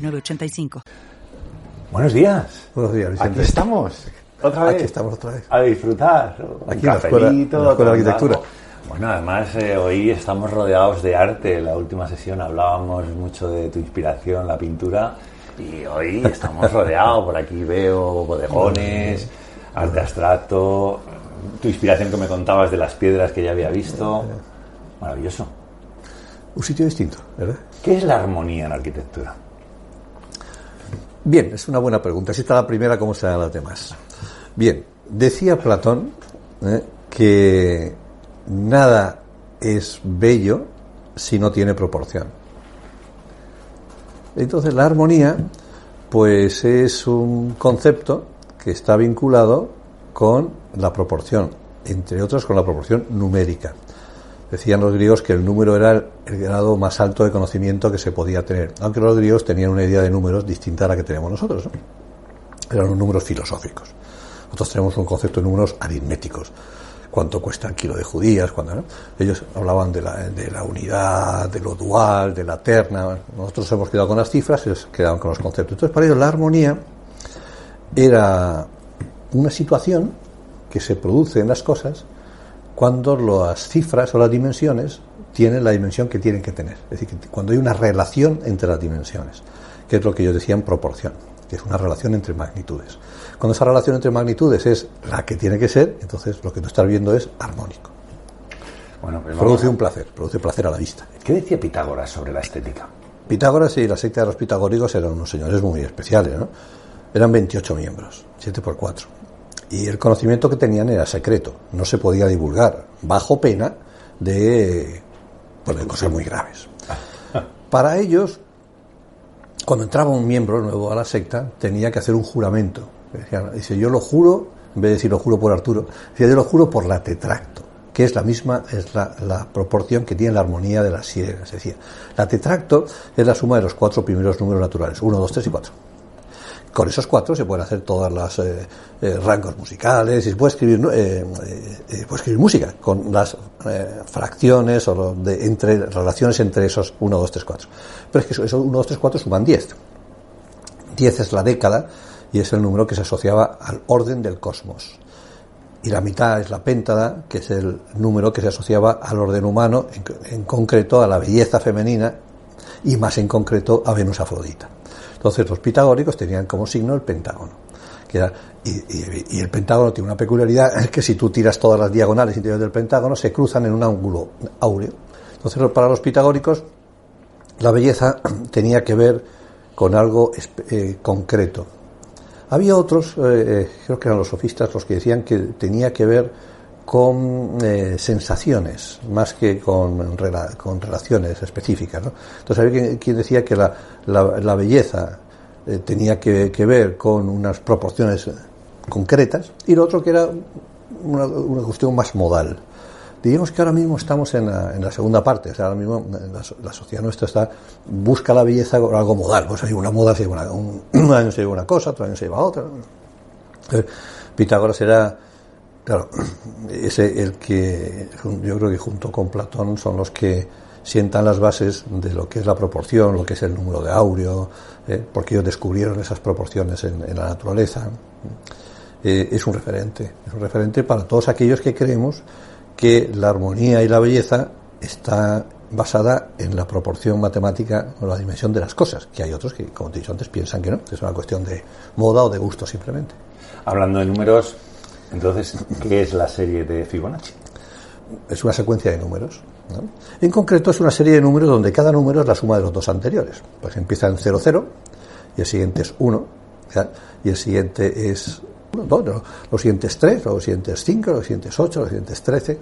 985. Buenos días. Buenos días, Vicente. Aquí estamos. Otra vez. Aquí estamos otra vez. A disfrutar. Aquí en la escuela, en la escuela de arquitectura. Bueno, además eh, hoy estamos rodeados de arte. En la última sesión hablábamos mucho de tu inspiración, la pintura. Y hoy estamos rodeados. Por aquí veo bodegones, arte abstracto, tu inspiración que me contabas de las piedras que ya había visto. Maravilloso. Un sitio distinto, ¿verdad? ¿Qué es la armonía en la arquitectura? Bien, es una buena pregunta. Si está la primera, ¿cómo serán las demás? Bien, decía Platón ¿eh? que nada es bello si no tiene proporción. Entonces la armonía, pues es un concepto que está vinculado con la proporción, entre otras con la proporción numérica. Decían los griegos que el número era el grado más alto de conocimiento que se podía tener, aunque los griegos tenían una idea de números distinta a la que tenemos nosotros. Eran los números filosóficos. Nosotros tenemos un concepto de números aritméticos. Cuánto cuesta el kilo de judías, cuando ellos hablaban de la, de la, unidad, de lo dual, de la terna. Nosotros hemos quedado con las cifras, ellos quedaban con los conceptos. Entonces, para ellos la armonía era una situación que se produce en las cosas cuando las cifras o las dimensiones tienen la dimensión que tienen que tener. Es decir, cuando hay una relación entre las dimensiones, que es lo que yo decía en proporción, que es una relación entre magnitudes. Cuando esa relación entre magnitudes es la que tiene que ser, entonces lo que tú estás viendo es armónico. Bueno, pues produce un placer, produce placer a la vista. ¿Qué decía Pitágoras sobre la estética? Pitágoras y la secta de los pitagóricos eran unos señores muy especiales, ¿no? Eran 28 miembros, 7 por 4 y el conocimiento que tenían era secreto, no se podía divulgar, bajo pena de, pues, de cosas muy graves. Para ellos, cuando entraba un miembro nuevo a la secta, tenía que hacer un juramento. Dice, yo lo juro, en vez de decir lo juro por Arturo, dice, yo lo juro por la tetracto, que es la misma, es la, la proporción que tiene la armonía de las sirenas. Decía, la tetracto es la suma de los cuatro primeros números naturales, 1, 2, 3 y 4 con esos cuatro se pueden hacer todas las eh, eh, rangos musicales y se puede escribir eh, música con las fracciones o entre relaciones entre esos 1, 2, 3, 4 pero es que esos 1, 2, 3, 4 suman 10 10 es la década y es el número que se asociaba al orden del cosmos. Y la mitad es la péntada que es el número que se asociaba al orden humano en, en concreto a la belleza femenina y más en concreto a Venus Afrodita entonces los pitagóricos tenían como signo el pentágono. y, el pentágono tiene una peculiaridad, es que si tú tiras todas las diagonales interiores del pentágono, se cruzan en un ángulo áureo. Entonces para los pitagóricos la belleza tenía que ver con algo eh, concreto. Había otros, eh, eh, creo que eran los sofistas los que decían que tenía que ver con sensaciones más que con, con relaciones específicas. Entonces había quien, decía que la, la, belleza eh, tenía que, ver con unas proporciones concretas y lo otro que era una, cuestión más modal. Digamos que ahora mismo estamos en la, segunda parte, o sea, ahora mismo la, sociedad nuestra está busca la belleza con algo modal, pues hay una moda, lleva un, año se lleva una cosa, otro año se lleva otra. Pitágoras era, claro, ese el que yo creo que junto con Platón son los que sientan las bases de lo que es la proporción, lo que es el número de Aureo, eh, porque ellos descubrieron esas proporciones en, la naturaleza. Eh, es un referente, es un referente para todos aquellos que creemos que la armonía y la belleza está basada en la proporción matemática o la dimensión de las cosas, que hay otros que, como te he dicho antes, piensan que no, que es una cuestión de moda o de gusto simplemente. Hablando de números, entonces, ¿qué es la serie de Fibonacci? Es una secuencia de números en concreto es una serie de números donde cada número es la suma de los dos anteriores. Pues empieza en 0, 0 y el siguiente es 1 y el siguiente es 2, los siguientes 3, los siguientes 5, los siguientes 8, los siguientes 13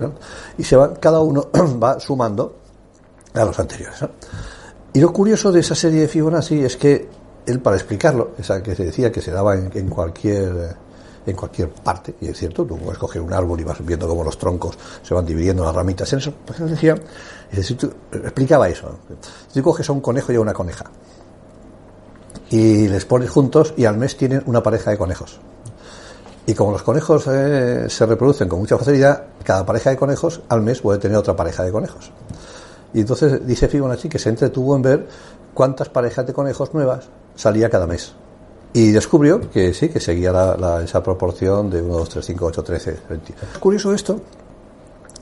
y se van, cada uno va sumando a los anteriores. Y lo curioso de esa serie de Fibonacci es que él para explicarlo, esa que se decía que se daba en, cualquier en cualquier parte, y es cierto, tú puedes coger un árbol y vas viendo cómo los troncos se van dividiendo las ramitas en eso, pues explicaba eso. Si tú coges a un conejo y a una coneja, y les pones juntos y al mes tienen una pareja de conejos. Y como los conejos eh, se reproducen con mucha facilidad, cada pareja de conejos al mes puede tener otra pareja de conejos. Y entonces dice Fibonacci que se entretuvo en ver cuántas parejas de conejos nuevas salía cada mes. Y descubrió que sí, que seguía esa proporción de 1, 2, 3, 5, 8, 13, 20. Es curioso esto,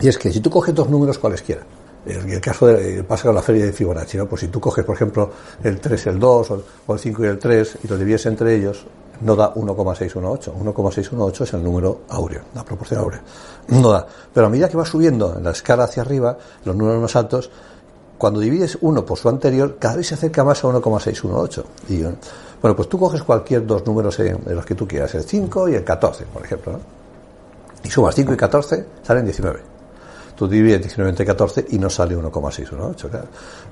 y es que si tú coges dos números cualesquiera, en el caso de, pasa con la feria de Fibonacci, ¿no? Pues si tú coges, por ejemplo, el 3, el 2, o el 5 y el 3, y lo divides entre ellos, no da 1,618. 1,618 es el número áureo, la proporción áurea. No da. Pero a medida que va subiendo en la escala hacia arriba, los números más altos, cuando divides uno por su anterior, cada vez se acerca más a 1,618. Y, bueno, pues tú coges cualquier dos números de los que tú quieras, el 5 y el 14, por ejemplo, ¿no? y sumas 5 y 14, salen 19 tú divides 19 entre 14 y no sale 1,618, claro.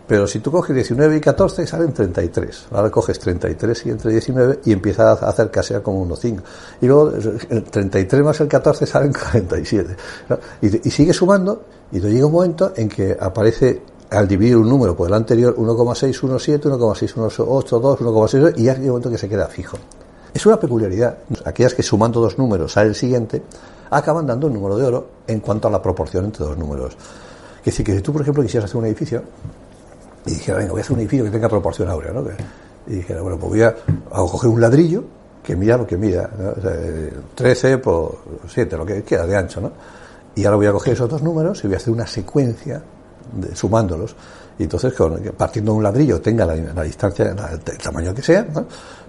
Pero si tú coges 19 y 14 salen 33. Ahora coges 33 y entre 19 y empieza a acercarse a como 1,5. Y luego el 33 más el 14 salen 47. Y, y sigue sumando y te llega un momento en que aparece al dividir un número por el anterior 1,617, 1,618, 1,6 y ya hay un momento que se queda fijo. Es una peculiaridad. Aquellas que sumando dos números sale el siguiente, acaban dando un número de oro en cuanto a la proporción entre dos números. Es decir, que si tú, por ejemplo, quisieras hacer un edificio y dijera, venga, voy a hacer un edificio que tenga proporción áurea, ¿no? Y dijera, bueno, pues voy a, coger un ladrillo que mida lo que mida, 13 por 7, lo que queda de ancho, ¿no? Y ahora voy a coger esos dos números y voy a hacer una secuencia sumándolos. Y entonces, partiendo de un ladrillo, tenga la, distancia, el tamaño que sea,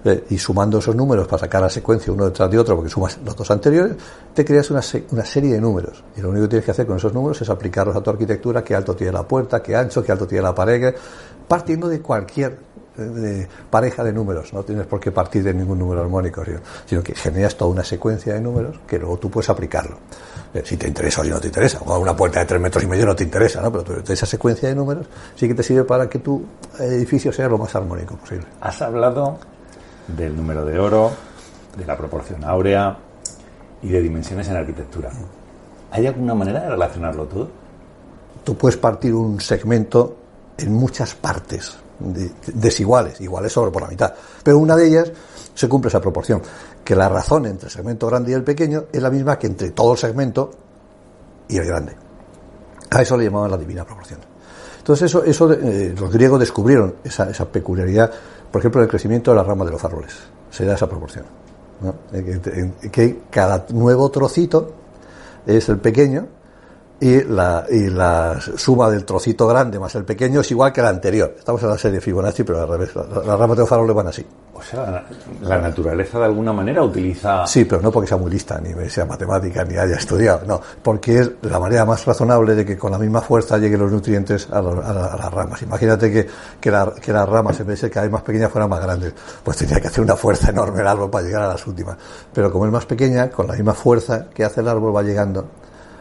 eh, y sumando esos números para sacar la secuencia uno detrás de otro, porque sumas los dos anteriores, te creas una, una serie de números. Y lo único que tienes que hacer con esos números es aplicarlos a tu arquitectura, qué alto tiene la puerta, qué ancho, qué alto tiene la pared, partiendo de cualquier de pareja de números, no tienes por qué partir de ningún número armónico, sino que generas toda una secuencia de números que luego tú puedes aplicarlo. Eh, si te interesa o si no te interesa, o una puerta de tres metros y medio no te interesa, ¿no? pero esa secuencia de números sí que te sirve para que tu edificio sea lo más armónico posible. Has hablado del número de oro, de la proporción áurea y de dimensiones en arquitectura. ¿Hay alguna manera de relacionarlo todo? Tú puedes partir un segmento en muchas partes desiguales, iguales sobre por la mitad. Pero una de ellas se cumple esa proporción, que la razón entre el segmento grande y el pequeño es la misma que entre todo el segmento y el grande. A eso le llamaban la divina proporción. Entonces eso, eso eh, los griegos descubrieron esa, esa, peculiaridad, por ejemplo, el crecimiento de las ramas de los árboles. Se da esa proporción. que cada nuevo trocito es el pequeño y la, y la suma del trocito grande más el pequeño es igual que la anterior. Estamos en la serie Fibonacci, pero al revés. Las ramas de farol le van así. O sea, la naturaleza de alguna manera utiliza... Sí, pero no porque sea muy lista, ni sea matemática, ni haya estudiado, no. Porque es la manera más razonable de que con la misma fuerza lleguen los nutrientes a, las ramas. Imagínate que, que, la, que las ramas, en vez de cada vez más pequeñas, fueran más grandes. Pues tendría que hacer una fuerza enorme el árbol para llegar a las últimas. Pero como es más pequeña, con la misma fuerza que hace el árbol va llegando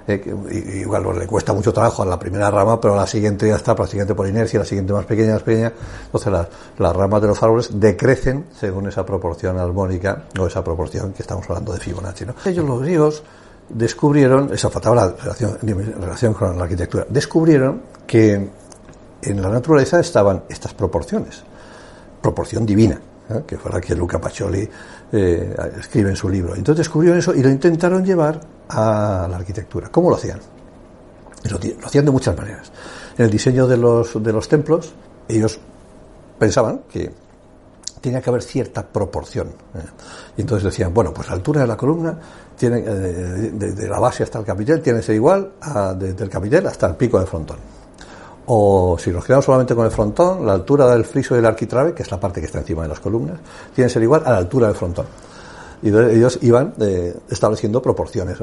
eh, igual le cuesta mucho trabajo a la primera rama, pero a la siguiente ya está, la siguiente por inercia, la siguiente más pequeña, más pequeña. Entonces las, las ramas de los árboles decrecen según esa proporción armónica o esa proporción que estamos hablando de Fibonacci. ¿no? Ellos, los griegos, descubrieron, esa faltaba la relación, relación con la arquitectura, descubrieron que en la naturaleza estaban estas proporciones, proporción divina, ¿eh? que fue la que Luca Pacioli eh, escribe en su libro. Entonces descubrieron eso y lo intentaron llevar a la arquitectura. ¿Cómo lo hacían? Lo, hacían de muchas maneras. En el diseño de los, de los templos, ellos pensaban que tenía que haber cierta proporción. ¿eh? Y entonces decían, bueno, pues la altura de la columna tiene, eh, de, la base hasta el capitel tiene que ser igual a, desde el capitel hasta el pico del frontón. O si nos quedamos solamente con el frontón, la altura del friso del arquitrabe, que es la parte que está encima de las columnas, tiene que ser igual a la altura del frontón. Y ellos iban eh, estableciendo proporciones.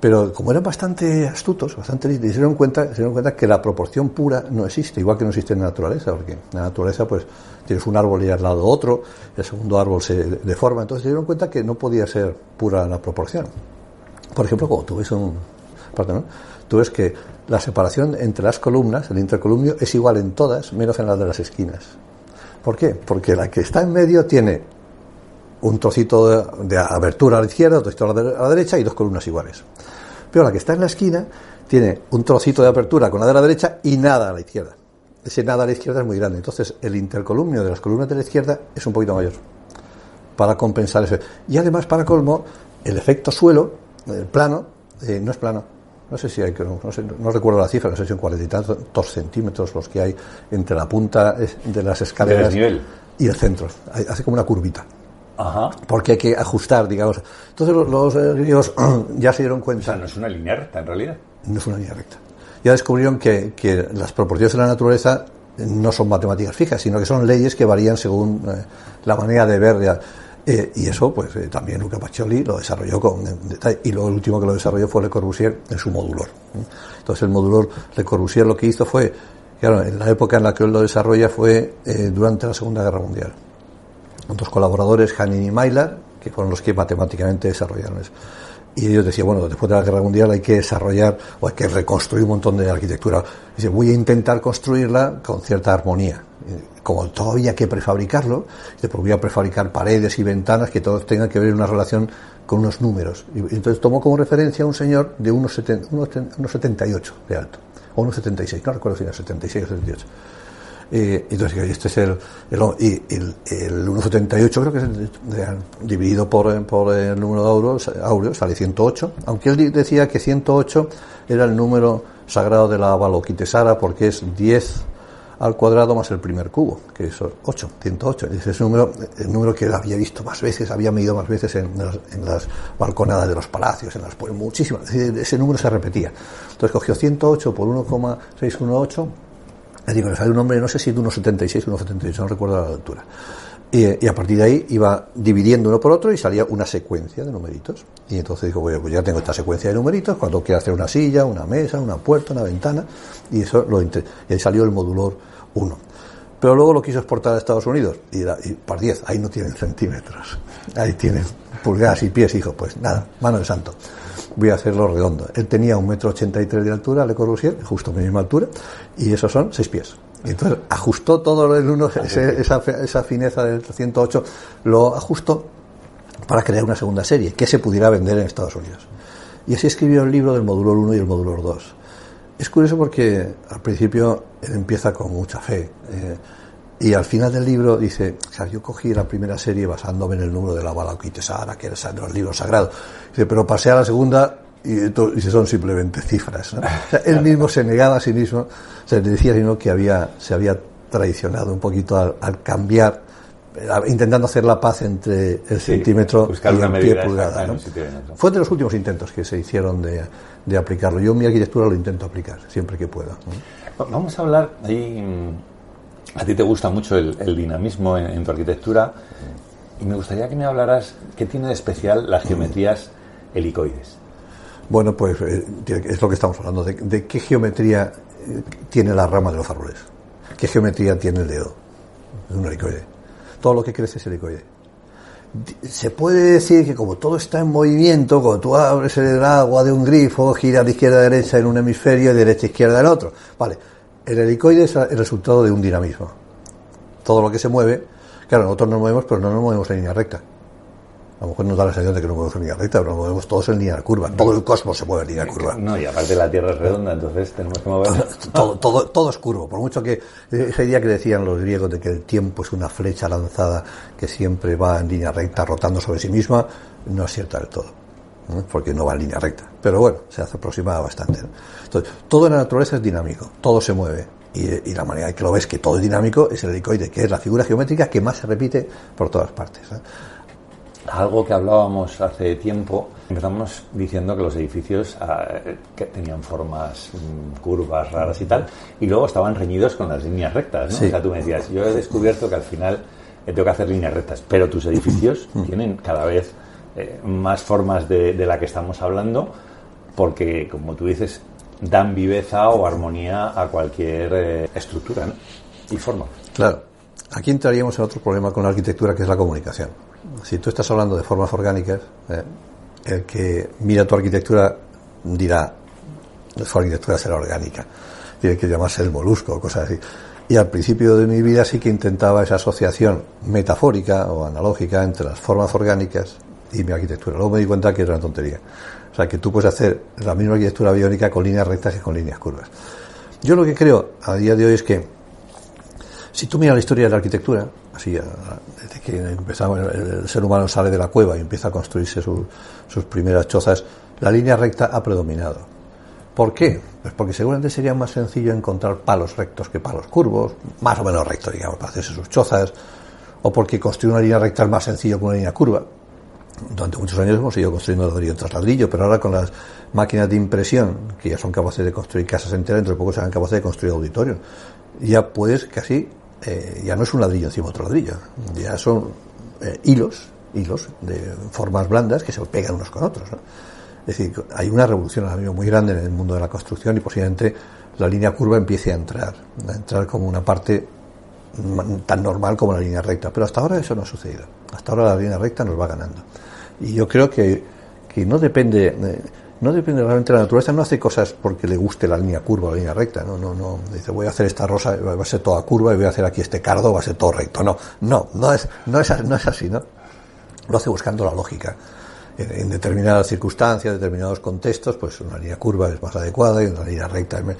Pero como eran bastante astutos, bastante se dieron cuenta, se dieron cuenta que la proporción pura no existe, igual que no existe en la naturaleza, porque en la naturaleza pues tienes un árbol y al lado otro, el segundo árbol se deforma, entonces se dieron cuenta que no podía ser pura la proporción. Por ejemplo, cuando tú un, tú ves que la separación entre las columnas, el intercolumnio, es igual en todas, menos en las de las esquinas. ¿Por qué? Porque la que está en medio tiene un trocito de, abertura a la izquierda, otro trocito a la, de- a la derecha y dos columnas iguales. Pero la que está en la esquina tiene un trocito de apertura con la de la derecha y nada a la izquierda. Ese nada a la izquierda es muy grande. Entonces, el intercolumnio de las columnas de la izquierda es un poquito mayor para compensar eso. Y además, para colmo, el efecto suelo, el plano, eh, no es plano. No sé si hay, que- no, sé, no recuerdo la cifra, no sé si son cuarenta y tantos centímetros los que hay entre la punta de las escaleras y el centro. Hace como una curvita Ajá. porque hay que ajustar, digamos. Entonces los, los, eh, griegos ya se dieron O cuenta, sea, no es una línea recta en realidad. no es una línea recta. Ya descubrieron que, que las proporciones de la naturaleza no son matemáticas fijas, sino que son leyes que varían según eh, la manera de ver. Eh, y eso, pues eh, también Luca Pacioli lo desarrolló con detalle. Y luego el último que lo desarrolló fue Le Corbusier en su modulor. ¿eh? Entonces el modulor Le Corbusier lo que hizo fue, claro, en la época en la que él lo desarrolla fue durante la Segunda Guerra Mundial dos colaboradores, Hanin y Maillard, que fueron los que matemáticamente desarrollaron eso. Y ellos decían, bueno, después de la guerra mundial hay que desarrollar o hay que reconstruir un montón de arquitectura. Dice, voy a intentar construirla con cierta armonía. Y Como todavía hay que prefabricarlo, pues voy prefabricar paredes y ventanas que todos tengan que ver una relación con unos números. Y entonces tomó como referencia a un señor de unos, seten- unos ten- unos 78 de alto, o unos 76, no recuerdo si era 76 o 78. Eh, entonces, este es el, el, el, el 1,78 creo que es dividido por, eh, por el número de auros, áureo, sale 108, aunque él decía que 108 era el número sagrado de la Avalokitesvara porque es 10 al cuadrado más el primer cubo, que es 8, 108. Ese es el número, el número que había visto más veces, había medido más veces en las, en las balconadas de los palacios, en las pues, muchísimas. Ese, número se repetía. Entonces cogió 108 por 1,618 le digo, le sale un nombre, no sé si de 1,76 o 1,78, no recuerdo la altura. Y, a partir de ahí iba dividiendo uno por otro y salía una secuencia de numeritos. Y entonces dijo, bueno, pues ya tengo esta secuencia de numeritos, cuando quiera hacer una silla, una mesa, una puerta, una ventana, y eso lo y ahí salió el modulor 1. Pero luego lo quiso exportar a Estados Unidos y, y par 10, ahí no tienen centímetros, ahí tienen pulgadas y pies, hijo, pues nada, mano de santo. Voy a hacerlo redondo. Él tenía un metro ochenta y tres de altura, Le Corbusier, justo mi misma altura, y esos son seis pies. Entonces ajustó todo el uno, ese- esa, esa fineza del 108, lo ajustó para crear una segunda serie que se pudiera vender en Estados Unidos. Y así escribió el libro del módulo 1 y el módulo 2. Es curioso porque al principio él empieza con mucha fe eh, y al final del libro dice, o sea, yo cogí la primera serie basándome en el número de la Balakitesara, que era los libros sagrados. Dice, pero pasé a la segunda y dice, son simplemente cifras. ¿no? Él mismo se negaba a sí mismo, o le decía sino que había, se había traicionado un poquito al, cambiar, intentando hacer la paz entre el Sí, centímetro y el pie pulgada. ¿no? Fue de los últimos intentos que se hicieron de, de aplicarlo. Yo en mi arquitectura lo intento aplicar, siempre que pueda. ¿no? Vamos a hablar, ahí mm, a ti te gusta mucho el, el dinamismo en, en tu arquitectura y me gustaría que me hablaras qué tiene de especial las geometrías helicoides. Bueno, pues eh, es lo que estamos hablando, de, de qué geometría eh, tiene la rama de los árboles, qué geometría tiene el dedo, es un helicoide. Todo lo que crece es helicoide. Se puede decir que como todo está en movimiento, cuando tú abres el agua de un grifo, gira de izquierda a derecha en un hemisferio y de derecha a izquierda en otro. Vale, el helicoide es el resultado de un dinamismo. Todo lo que se mueve, claro, nosotros nos movemos, pero no nos movemos en línea recta. A lo mejor nos da la sensación de que nos movemos en línea recta, pero nos movemos todos en línea curva. Todo el cosmos se mueve en línea curva. No, y aparte la Tierra es redonda, entonces tenemos que mover. Todo, todo, todo es curvo. Por mucho que ese día que decían los griegos de que el tiempo es una flecha lanzada que siempre va en línea recta rotando sobre sí misma, no es cierta del todo. ¿no? Porque no va en línea recta. Pero bueno, se hace aproximada bastante. ¿no? Entonces, todo en la naturaleza es dinámico, todo se mueve. Y, y la manera en que lo ves que todo es dinámico es el helicoide, que es la figura geométrica que más se repite por todas partes. ¿no? Algo que hablábamos hace tiempo, empezamos diciendo que los edificios ah, que tenían formas mm, curvas, raras y tal, y luego estaban reñidos con las líneas rectas. ¿no? Sí. O sea, tú me decías, yo he descubierto que al final eh, tengo que hacer líneas rectas, pero tus edificios tienen cada vez eh, más formas de, de la que estamos hablando, porque, como tú dices, dan viveza o armonía a cualquier eh, estructura ¿no? y forma. Claro. Aquí entraríamos en otro problema con la arquitectura que es la comunicación. Si tú estás hablando de formas orgánicas, eh, el que mira tu arquitectura dirá, su arquitectura será orgánica, tiene que llamarse el molusco cosas así. Y al principio de mi vida sí que intentaba esa asociación metafórica o analógica entre las formas orgánicas y mi arquitectura. Luego me di cuenta que era una tontería. O sea, que tú puedes hacer la misma arquitectura biónica con líneas rectas y con líneas curvas. Yo lo que creo a día de hoy es que si tú miras la historia de la arquitectura, así desde que empezamos, el, ser humano sale de la cueva y empieza a construirse sus primeras chozas, la línea recta ha predominado. ¿Por qué? Pues porque seguramente sería más sencillo encontrar palos rectos que palos curvos, más o menos rectos, digamos, para hacerse sus chozas, o porque construir una línea recta es más sencillo que una línea curva. Durante muchos años hemos ido construyendo ladrillo tras ladrillo, pero ahora con las máquinas de impresión, que ya son capaces de construir casas enteras, dentro de poco serán capaces de construir auditorios, ya puedes casi eh, ya no es un ladrillo encima otro ladrillo, ya son eh, hilos, hilos de formas blandas que se pegan unos con otros. Es decir, hay una revolución ahora mismo muy grande en el mundo de la construcción y posiblemente la línea curva empiece a entrar, a entrar como una parte tan normal como la línea recta. Pero hasta ahora eso no ha sucedido. Hasta ahora la línea recta nos va ganando. Y yo creo que, que no depende. Eh, no depende realmente de la naturaleza, no hace cosas porque le guste la línea curva o la línea recta, no, no, no, dice voy a hacer esta rosa, va a ser toda curva y voy a hacer aquí este cardo, va a ser todo recto, no, no, no es, no es, así, ¿no? Lo hace buscando la lógica. En, determinadas circunstancias, determinados contextos, pues una línea curva es más adecuada y una línea recta es, es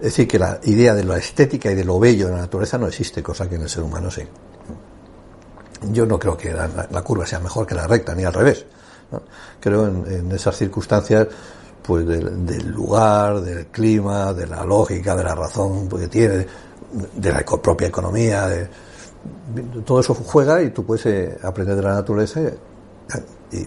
decir, que la idea de la estética y de lo bello de la naturaleza no existe, cosa que en el ser humano sí. Yo no creo que la curva sea mejor que la recta, ni al revés Creo en, esas circunstancias pues del, lugar, del clima, de la lógica, de la razón que tiene, de la propia economía, de, todo eso juega y tú puedes eh, aprender de la naturaleza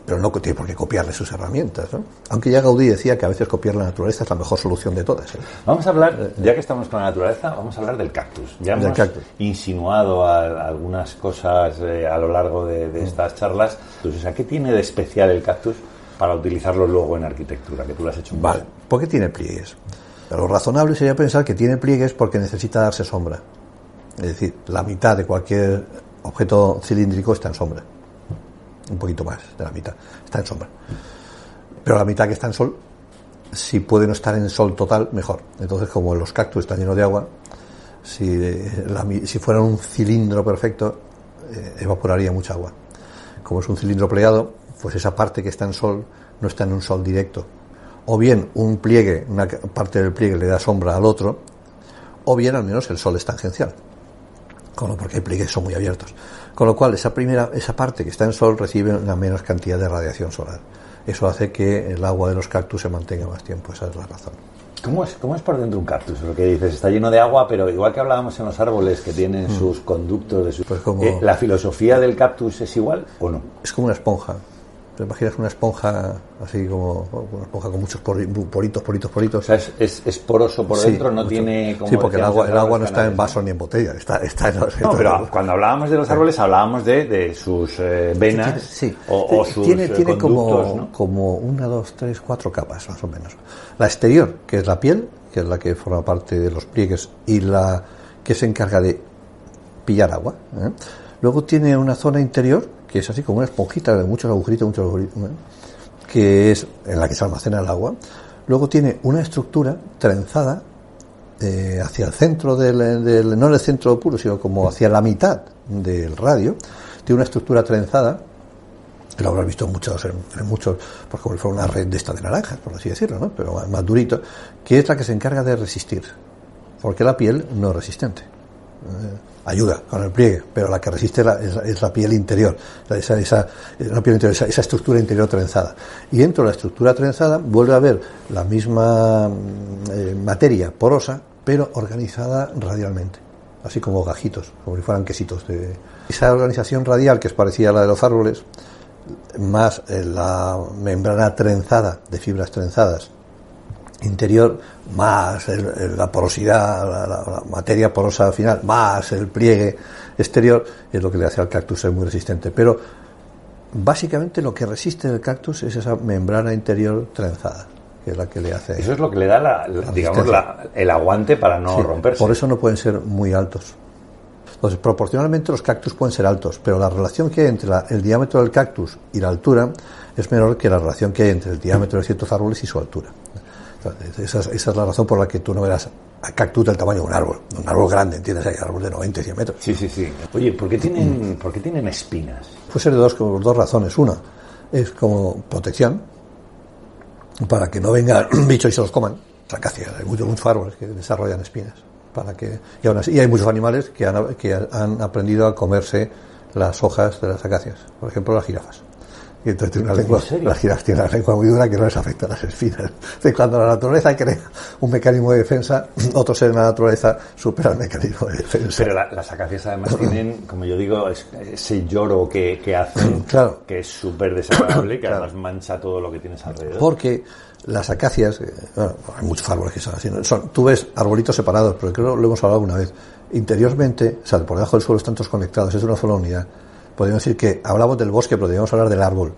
pero no tienes por qué copiarle sus herramientas. ¿no? Aunque ya Gaudí decía que a veces copiar la naturaleza es la mejor solución de todas. ¿eh? Vamos a hablar, eh, ya que estamos con la naturaleza, vamos a hablar del cactus. Ya hemos insinuado algunas cosas eh, a lo largo de, estas charlas. Entonces, ¿a qué tiene de especial el cactus para utilizarlo luego en arquitectura? Que tú lo has hecho Vale, ¿por qué tiene pliegues? Lo razonable sería pensar que tiene pliegues porque necesita darse sombra. Es decir, la mitad de cualquier objeto cilíndrico está en sombra un poquito más de la mitad, está en sombra. Pero la mitad que está en sol, si puede no estar en sol total, mejor. Entonces, como los cactus están llenos de agua, si, si fuera un cilindro perfecto, eh, evaporaría mucha agua. Como es un cilindro plegado, pues esa parte que está en sol no está en un sol directo. O bien un pliegue, una parte del pliegue le da sombra al otro, o bien al menos el sol es tangencial. Como porque hay pliegues son muy abiertos. Con lo cual, esa primera, esa parte que está en sol recibe una menos cantidad de radiación solar. Eso hace que el agua de los cactus se mantenga más tiempo, esa es la razón. ¿Cómo es, ¿Cómo es por dentro un cactus? Lo que dices, está lleno de agua, pero igual que hablábamos en los árboles que tienen mm. sus conductos, de su... Pues eh, ¿la filosofía del cactus es igual o no? Es como una esponja. ¿Te imaginas una esponja así como una esponja con muchos poritos, poritos, poritos? O sea, es, es, poroso por dentro, no tiene como. Sí, porque el agua, el agua no está en vaso ni en botella, está, está en. No, pero cuando hablábamos de los árboles hablábamos de, de sus eh, venas sí, o, sus Tiene, eh, tiene como, como una, dos, tres, cuatro capas más o menos. La exterior, que es la piel, que es la que forma parte de los pliegues y la que se encarga de pillar agua. ¿eh? Luego tiene una zona interior que es así como una esponjita de muchos agujeritos, muchos agujeritos, que es en la que se almacena el agua. Luego tiene una estructura trenzada eh, hacia el centro del, no en el centro puro, sino como hacia la mitad del radio. Tiene una estructura trenzada, lo habrás visto en muchos, en, muchos, porque como una red de esta de naranjas, por así decirlo, ¿no? pero más, más durito, que es la que se encarga de resistir, porque la piel no es resistente. Eh, ayuda con el pliegue, pero la que resiste es, la, piel interior, esa, esa, esa, estructura interior trenzada. Y dentro de la estructura trenzada vuelve a haber la misma mm, eh, materia porosa, pero organizada radialmente, así como gajitos, como si fueran quesitos. De... Esa organización radial, que es parecida a la de los árboles, más eh, la membrana trenzada, de fibras trenzadas, interior, más la porosidad, la, materia porosa final, más el pliegue exterior, es lo que le hace al cactus ser muy resistente. Pero básicamente lo que resiste el cactus es esa membrana interior trenzada, que es la que le hace. Eso es lo que le da, la, digamos, el aguante para no romperse. Por eso no pueden ser muy altos. Entonces, proporcionalmente los cactus pueden ser altos, pero la relación que hay entre el diámetro del cactus y la altura es menor que la relación que hay entre el diámetro de ciertos árboles y su altura. Esa, es la razón por la que tú no verás cactus del tamaño de un árbol, un árbol grande, ¿entiendes? Hay árbol de 90 y 100 metros. Sí, sí, sí. Oye, ¿por qué tienen, ¿por qué tienen espinas? Puede ser de dos, por dos razones. Una es como protección, para que no vengan bichos y se los coman. Acacia, hay muchos, muchos árboles que desarrollan espinas. Para que, y, aún así, y hay muchos animales que han, que han aprendido a comerse las hojas de las acacias. Por ejemplo, las jirafas. Y entonces tiene una lengua, las jirafas tienen una lengua muy dura que no les afecta a las espinas. Entonces, cuando la naturaleza crea un mecanismo de defensa, otros en la naturaleza supera el mecanismo de defensa. Pero la- las acacias además tienen, como yo digo, es- ese lloro que, que hacen, Claro. que es súper desagradable, que Claro. además mancha todo lo que tienes alrededor. Porque las acacias, eh, bueno, hay muchos árboles que son así, ¿no? son, tú ves arbolitos separados, pero creo que lo hemos hablado alguna vez. Interiormente, o sea, por debajo del suelo están todos conectados, es una sola unidad. Podríamos decir que hablamos del bosque, pero debemos hablar del árbol.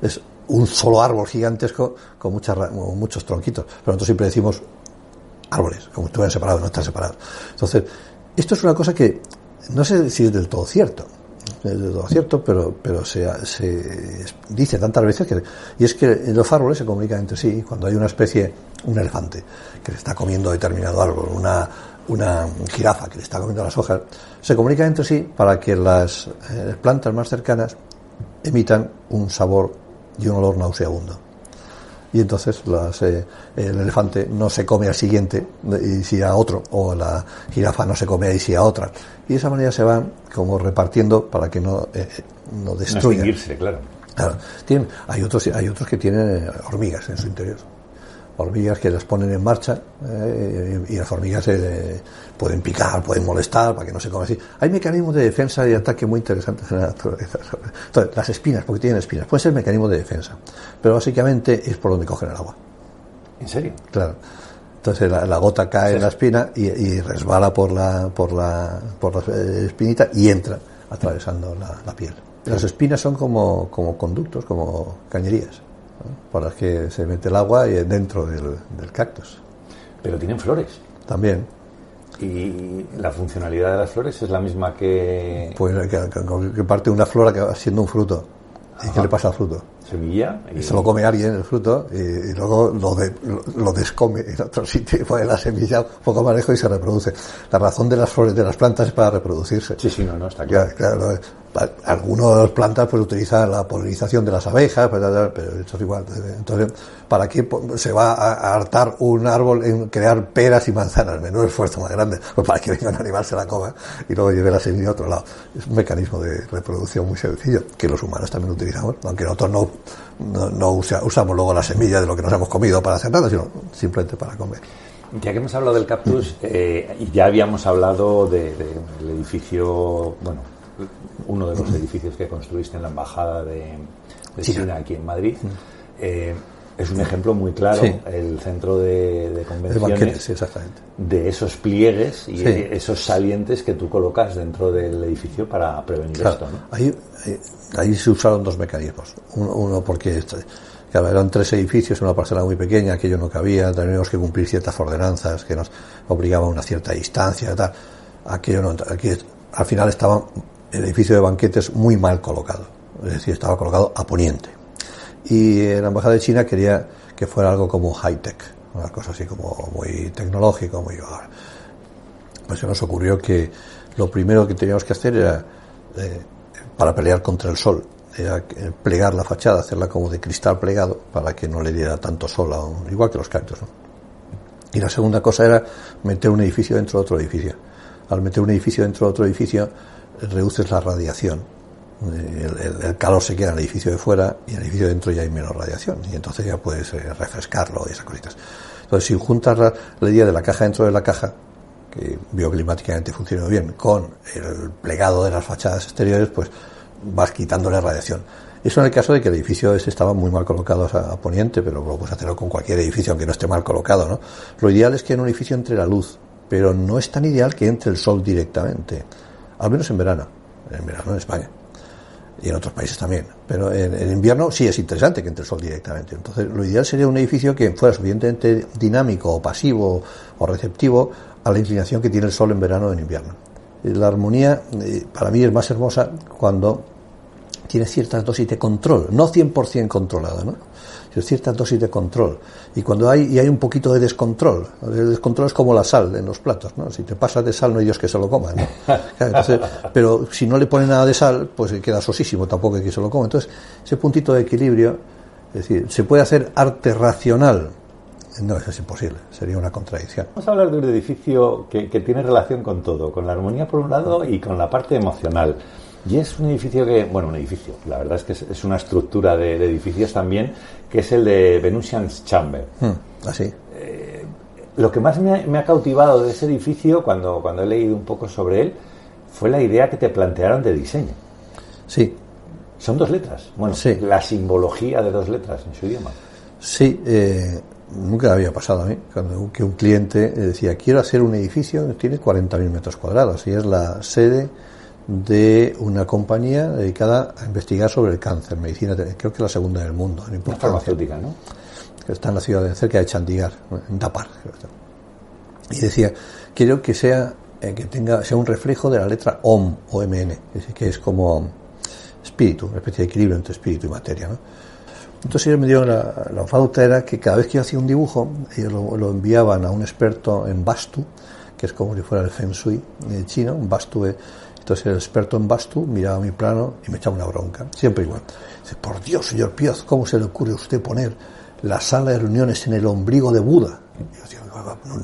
Es un solo árbol gigantesco con, muchas, con muchos tronquitos. Pero nosotros siempre decimos árboles, como estuvieran separados, no están separados. Entonces, esto es una cosa que no sé si es del todo cierto, del todo cierto, pero, pero se, se dice tantas veces que, y es que los árboles se comunican entre sí, cuando hay una especie, un elefante, que le está comiendo determinado árbol, una, una jirafa que le está comiendo las hojas, se comunican entre sí para que las eh, plantas más cercanas emitan un sabor y un olor nauseabundo y entonces las, eh, el elefante no se come al siguiente y si a otro, o la jirafa no se come y si a otra. Y de esa manera se van como repartiendo para que no, eh, eh, no no destruyan. extinguirse, claro. Claro, tienen, hay otros, hay otros que tienen eh, hormigas en su interior. Hormigas que las ponen en marcha eh, y las hormigas eh, pueden picar, pueden molestar para que no se coman así. Hay mecanismos de defensa y ataque muy interesantes en la naturaleza. Entonces, las espinas, porque tienen espinas, pueden ser mecanismos de defensa, pero básicamente es por donde cogen el agua. ¿En serio? Claro. Entonces la, la gota cae en la espina y, y resbala por la, por la, por la eh, espinita y entra atravesando la, la piel. Las espinas son como, como conductos, como cañerías. Por las que se mete el agua y dentro del, del cactus. Pero tienen flores. También, Y la funcionalidad de las flores es la misma que pues que, parte de una flor que va siendo un fruto. ¿Y qué le pasa al fruto? Semilla. Y se lo come alguien el fruto y, y luego lo, de- lo, descome en otro sitio y pone la semilla un poco más lejos y se reproduce. La razón de las flores de las plantas es para reproducirse. Sí, sí, no, no, está claro. Claro, pa- algunas plantas pues utilizan la polinización de las abejas, pues, pero esto es igual. Entonces, ¿para qué se va a hartar un árbol en crear peras y manzanas? Menudo esfuerzo más grande. Pues para que venga un animal se la coma y luego lleve la semilla a otro lado. Es un mecanismo de reproducción muy sencillo que los humanos también utilizamos, aunque nosotros no, no, no usa- usamos luego la semilla de lo que nos hemos comido para hacer nada, sino simplemente para comer. Ya que hemos hablado del cactus, eh, y ya habíamos hablado de- de- del edificio, bueno, uno de los edificios que construiste en la embajada de, de China. China aquí en Madrid, eh, es un ejemplo muy claro, Sí. el centro de, de convenciones, exactamente. de esos pliegues y Sí. esos salientes que tú colocas dentro del edificio para prevenir Claro, esto, ¿no? ahí, ahí- ahí se usaron dos mecanismos. Uno, porque claro, eran tres edificios, una parcela muy pequeña, aquello no cabía, teníamos que cumplir ciertas ordenanzas que nos obligaban a una cierta distancia tal. Aquello no, aquí al final estaba el edificio de banquetes muy mal colocado, es decir, estaba colocado a poniente. Y eh, la embajada de China quería que fuera algo como high tech, una cosa así como muy tecnológico, muy pues se nos ocurrió que lo primero que teníamos que hacer era, eh, para pelear contra el sol, era eh, plegar la fachada, hacerla como de cristal plegado para que no le diera tanto sol, a igual que los cactus. ¿no? Y la segunda cosa era meter un edificio dentro de otro edificio. Al meter un edificio dentro de otro edificio, eh, reduces la radiación. Eh, El, calor se queda en el edificio de fuera y en el edificio de dentro ya hay menos radiación. Y entonces ya puedes refrescarlo y esas cositas. Entonces, si juntas la idea de la caja dentro de la caja, que bioclimáticamente funciona bien, con el plegado de las fachadas exteriores, pues vas quitándole radiación. Eso en el caso de que el edificio ese estaba muy mal colocado a, a poniente, pero lo puedes hacerlo con cualquier edificio, aunque no esté mal colocado, ¿no? Lo ideal es que en un edificio entre la luz, pero no es tan ideal que entre el sol directamente. Al menos en verano. En verano en España. Y en otros países también. Pero en, invierno sí es interesante que entre el sol directamente. Entonces, lo ideal sería un edificio que fuera suficientemente dinámico o pasivo o receptivo a la inclinación que tiene el sol en verano o en invierno. La armonía, eh, para mí, es más hermosa cuando tiene ciertas dosis de control, no 100% controlada, ¿no? Ciertas dosis de control. Y cuando hay, y hay un poquito de descontrol, el descontrol es como la sal en los platos, ¿no? Si te pasas de sal no hay Dios que se lo coma, ¿no? Entonces, pero si no le pone nada de sal, pues queda sosísimo, tampoco hay que se lo coma. Entonces, ese puntito de equilibrio, es decir, se puede hacer arte racional, no, eso es imposible, sería una contradicción. Vamos a hablar de un edificio que, que, tiene relación con todo, con la armonía por un lado y con la parte emocional. Y es un edificio que, bueno, un edificio, la verdad es que es, una estructura de, edificios también, que es el de Venusian's Chamber. Hmm, así. Eh, lo que más me ha, cautivado de ese edificio, cuando, cuando he leído un poco sobre él, fue la idea que te plantearon de diseño. Sí. Son dos letras. Bueno, sí. la simbología de dos letras en su idioma. Sí, eh, nunca había pasado a mí, cuando que un cliente decía, quiero hacer un edificio, tiene 40.000 metros cuadrados y es la sede de una compañía dedicada a investigar sobre el cáncer, medicina, creo que es la segunda del mundo. En farmacéutica, ¿no? Está en la ciudad de cerca de Chandigarh, en Dapar. Y decía, quiero que sea eh, que tenga sea un reflejo de la letra OM, OMN, que es como espíritu, una especie de equilibrio entre espíritu y materia, ¿no? Entonces ellos me dieron la, la pauta era que cada vez que yo hacía un dibujo, ellos lo, lo enviaban a un experto en Bastu, que es como si fuera el Feng Shui eh, chino, un Bastu entonces el experto en Bastu miraba mi plano y me echaba una bronca, siempre igual. Dice, por Dios, señor Pioz, ¿cómo se le ocurre a usted poner la sala de reuniones en el ombligo de Buda? Y yo,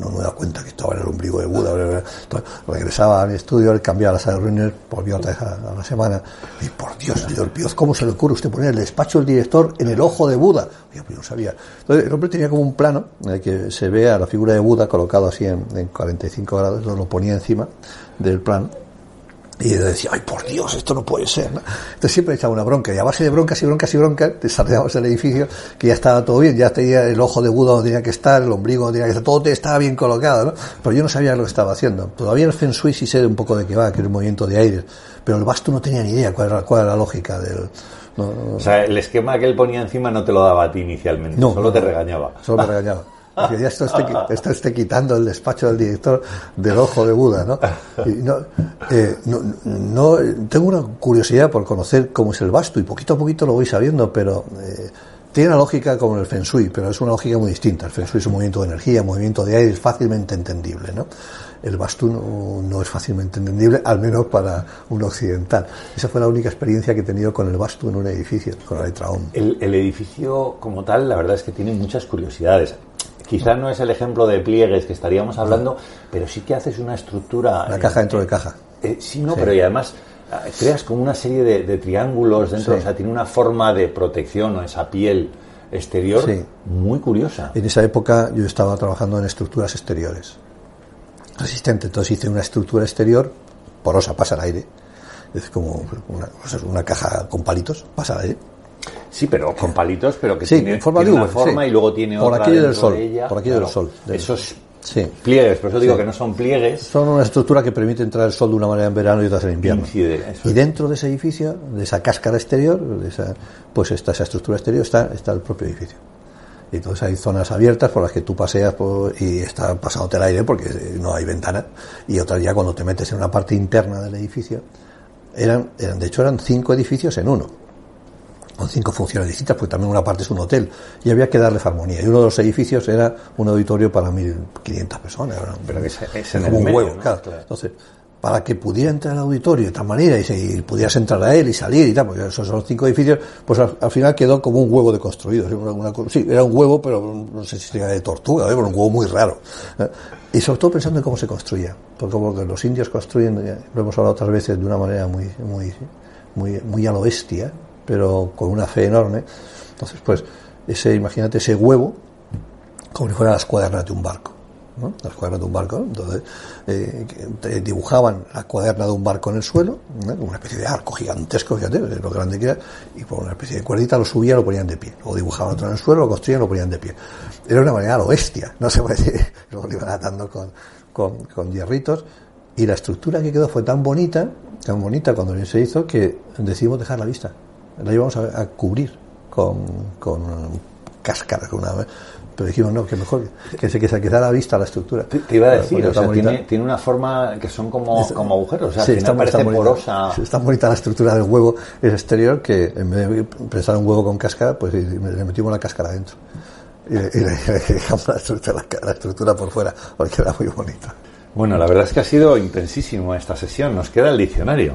no, me da cuenta que estaba en el ombligo de Buda. Entonces, regresaba a mi estudio, cambiaba la sala de reuniones, volvió otra vez a, la semana. Y por Dios, señor Pioz, ¿cómo se le ocurre a usted poner el despacho del director en el ojo de Buda? Yo, no sabía. Entonces el hombre tenía como un plano en el que se vea la figura de Buda colocado así en, en 45 grados, lo ponía encima del plano y decía, ay, por Dios, esto no puede ser. Entonces siempre echaba una bronca. Y a base de broncas y broncas y broncas, desarrollamos el edificio, que ya estaba todo bien, ya tenía el ojo de Buda donde tenía que estar, el ombligo donde tenía que estar, todo estaba bien colocado, ¿no? Pero yo no sabía lo que estaba haciendo. Todavía el Feng Shui sí sé un poco de qué va, que era un movimiento de aire. Pero el Bastu no tenía ni idea cuál era, cuál era la lógica del... O sea, el esquema que él ponía encima no te lo daba a ti inicialmente, no, solo te regañaba. Solo me regañaba. Ya esto esté, quitando el despacho del director del ojo de Buda, ¿no? Eh, no, no, tengo una curiosidad por conocer cómo es el basto y poquito a poquito lo voy sabiendo, pero eh, tiene una lógica como el Feng Shui, pero es una lógica muy distinta. El Feng Shui es un movimiento de energía, un movimiento de aire, es fácilmente entendible, ¿no? El Bastu no, es fácilmente entendible, al menos para un occidental. Esa fue la única experiencia que he tenido con el Bastu en un edificio, con la letra OM. El, el edificio como tal, la verdad es que tiene muchas curiosidades. Quizás no es el ejemplo de pliegues que estaríamos hablando, pero sí que haces una estructura. La caja dentro de caja. Eh, sí, no, pero y además ah, creas como una serie de, triángulos dentro, o sea, tiene una forma de protección o esa piel exterior muy curiosa. En esa época yo estaba trabajando en estructuras exteriores, resistente, entonces hice una estructura exterior porosa, pasa el aire, es como una, una caja con palitos, pasa el aire Sí, pero con palitos, pero que tiene, forma, una forma y luego tiene por otra aquí del sol, Por aquí del sol. Esos pliegues, por eso digo que no son pliegues. Son una estructura que permite entrar el sol de una manera en verano y otra en invierno. y dentro de ese edificio, de esa cáscara exterior, de esa, pues está esa estructura exterior, está, está el propio edificio. Y entonces hay zonas abiertas por las que tú paseas y está pasándote el aire porque no hay ventana. Y otra ya cuando te metes en una parte interna del edificio, eran, eran de hecho eran cinco edificios en uno con cinco funciones distintas, porque también una parte es un hotel, y había que darle armonía. Y uno de los edificios era un auditorio para 1.500 personas. Pero que es, como un huevo, claro. Entonces, para que pudiera entrar al auditorio de tal manera y, se, pudieras entrar a él y salir y tal, porque esos son los cinco edificios, pues al, final quedó como un huevo de construido. sí, era un huevo, pero no sé si sería de tortuga, ¿eh? pero un huevo muy raro. ¿eh? Y sobre todo pensando en cómo se construía, porque como los indios construyen, lo hemos hablado otras veces, de una manera muy, muy, muy, muy a lo bestia, pero con una fe enorme. Entonces, pues, ese, imagínate ese huevo como si fuera las cuadernas de un barco. ¿no? Las cuadernas de un barco, entonces eh, dibujaban la cuaderna de un barco en el suelo, una especie de arco gigantesco, fíjate, lo grande que era, y por una especie de cuerdita lo subían, lo ponían de pie, o dibujaban otro en el suelo, lo construían, lo ponían de pie. Era una manera lo bestia, no se puede decir, lo iban atando con, con, con hierritos, y la estructura que quedó fue tan bonita, tan bonita cuando se hizo, que decidimos dejar la vista la íbamos a, cubrir con, con cáscara, con una, pero dijimos, no, que mejor que se, que se quedara vista la estructura. Te, te iba a decir, o sea, tiene, tiene, una forma que son como, como agujeros, o sea, sí, está, parece está porosa. Bonita, está bonita la estructura del huevo exterior que en vez de pensar un huevo con cáscara, pues le metimos la cáscara dentro. Y, y le, dejamos la estructura, la, la estructura por fuera, porque era muy bonita. Bueno, la verdad es que ha sido intensísimo esta sesión. Nos queda el diccionario.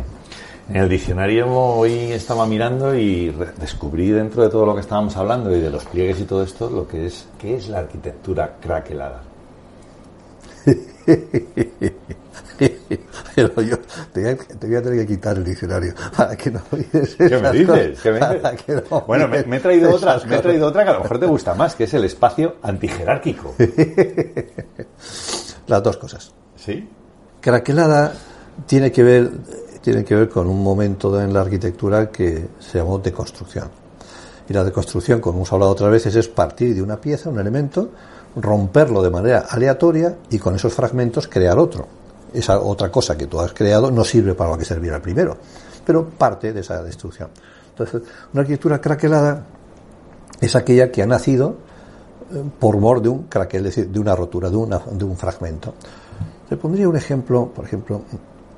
En el diccionario hoy estaba mirando y descubrí dentro de todo lo que estábamos hablando y de los pliegues y todo esto lo que es qué es la arquitectura craquelada. Pero yo te voy, a, te voy, a, tener que quitar el diccionario para que no oyes ¿Qué me dices? ¿Qué me dices? No bueno, me, me, he traído otra, me he traído otra que a lo mejor te gusta más, que es el espacio antijerárquico. Las dos cosas. ¿Sí? Craquelada tiene que ver tiene que ver con un momento en la arquitectura que se llamó deconstrucción. Y la deconstrucción, como hemos hablado otras veces, es partir de una pieza, un elemento, romperlo de manera aleatoria y con esos fragmentos crear otro. Esa otra cosa que tú has creado no sirve para lo que serviera el primero, pero parte de esa destrucción. Entonces, una arquitectura craquelada es aquella que ha nacido eh, por mor de un craquel, es decir, de una rotura, de, de un fragmento. Te pondría un ejemplo, por ejemplo,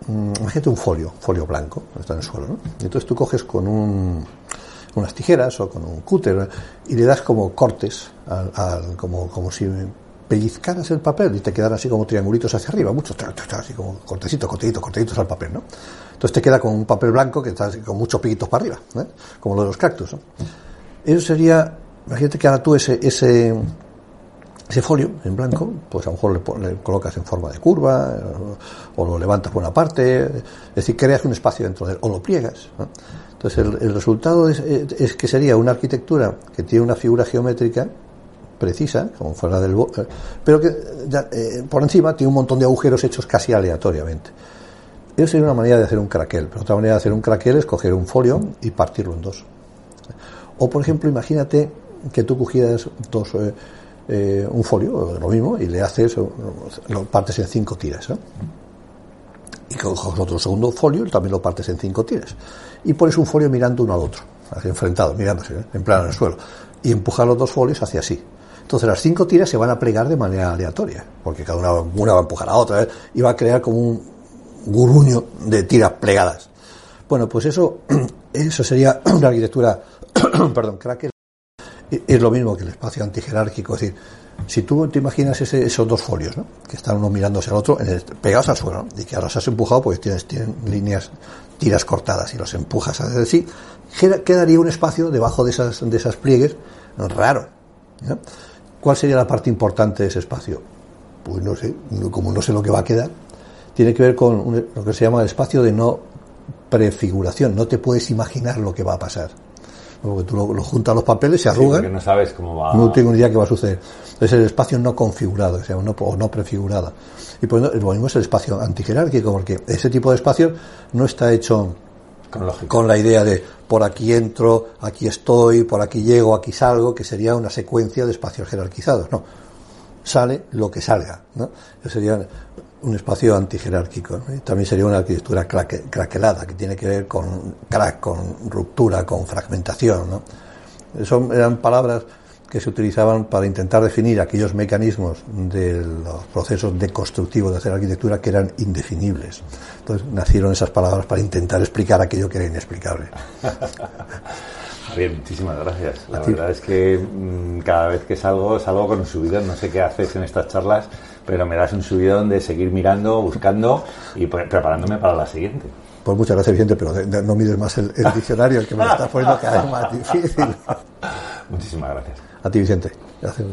imagínate un folio, folio blanco, está en el suelo, ¿no? Entonces tú coges con un, unas tijeras o con un cúter y le das como cortes, al, como, como si pellizcaras el papel y te quedan así como triangulitos hacia arriba, muchos, así como cortecitos, cortecitos, cortecitos al papel, ¿no? Entonces te queda con un papel blanco que está así, con muchos piquitos para arriba, ¿eh? como lo de los cactus. Eso sería, imagínate que ahora tú ese, ese folio en blanco, pues a lo mejor le, colocas en forma de curva, o, lo levantas por una parte, es decir, creas un espacio dentro de él, o lo pliegas. Entonces el, resultado es, es, que sería una arquitectura que tiene una figura geométrica precisa, como fuera del... pero que eh, por encima tiene un montón de agujeros hechos casi aleatoriamente. Eso sería una manera de hacer un craquel, pero otra manera de hacer un craquel es coger un folio y partirlo en dos. O por ejemplo, imagínate que tú cogieras dos... Eh, eh, un folio, lo mismo, y le haces, lo partes en cinco tiras. ¿eh? Y coges otro segundo folio y también lo partes en cinco tiras. Y pones un folio mirando uno al otro, enfrentado, mirándose, ¿eh? en plano en el suelo. Y empujas los dos folios hacia así. Entonces las cinco tiras se van a plegar de manera aleatoria, porque cada una, una va a empujar a otra, ¿eh? y va a crear como un guruño de tiras plegadas. Bueno, pues eso, eso sería una arquitectura, perdón, cracker es lo mismo que el espacio antijerárquico. Es decir, si tú te imaginas ese, esos dos folios, ¿no? que están uno mirándose al otro, el, pegados al suelo, y que ahora los has empujado porque tienes, tienen líneas, tiras cortadas y los empujas a sí, quedaría un espacio debajo de esas, de esas pliegues raro. ¿Cuál sería la parte importante de ese espacio? Pues no sé, como no sé lo que va a quedar, tiene que ver con lo que se llama el espacio de no prefiguración. No te puedes imaginar lo que va a pasar. Porque tú lo, lo juntas los papeles, se arrugan. Sí, no sabes cómo va. No tengo ni idea qué va a suceder. Es el espacio no configurado, o sea, no, o no prefigurado. Y pues lo mismo es el espacio antijerárquico, porque ese tipo de espacio no está hecho con, con, la idea de por aquí entro, aquí estoy, por aquí llego, aquí salgo, que sería una secuencia de espacios jerarquizados. No. Sale lo que salga, ¿no? Sería un espacio antijerárquico. ¿no? También sería una arquitectura craque, craquelada, que tiene que ver con crack, con ruptura, con fragmentación. ¿no? Son, eran palabras que se utilizaban para intentar definir aquellos mecanismos de los procesos deconstructivos de hacer arquitectura que eran indefinibles. Entonces nacieron esas palabras para intentar explicar aquello que era inexplicable. Javier, muchísimas gracias. La verdad es que mmm, cada vez que salgo, salgo con un subidón. No sé qué haces en estas charlas, pero me das un subidón de seguir mirando, buscando y preparándome para la siguiente. Pues muchas gracias, Vicente, pero no mides más el, el diccionario, el que me lo estás poniendo cada vez más difícil. Muchísimas gracias. A ti, Vicente. Gracias.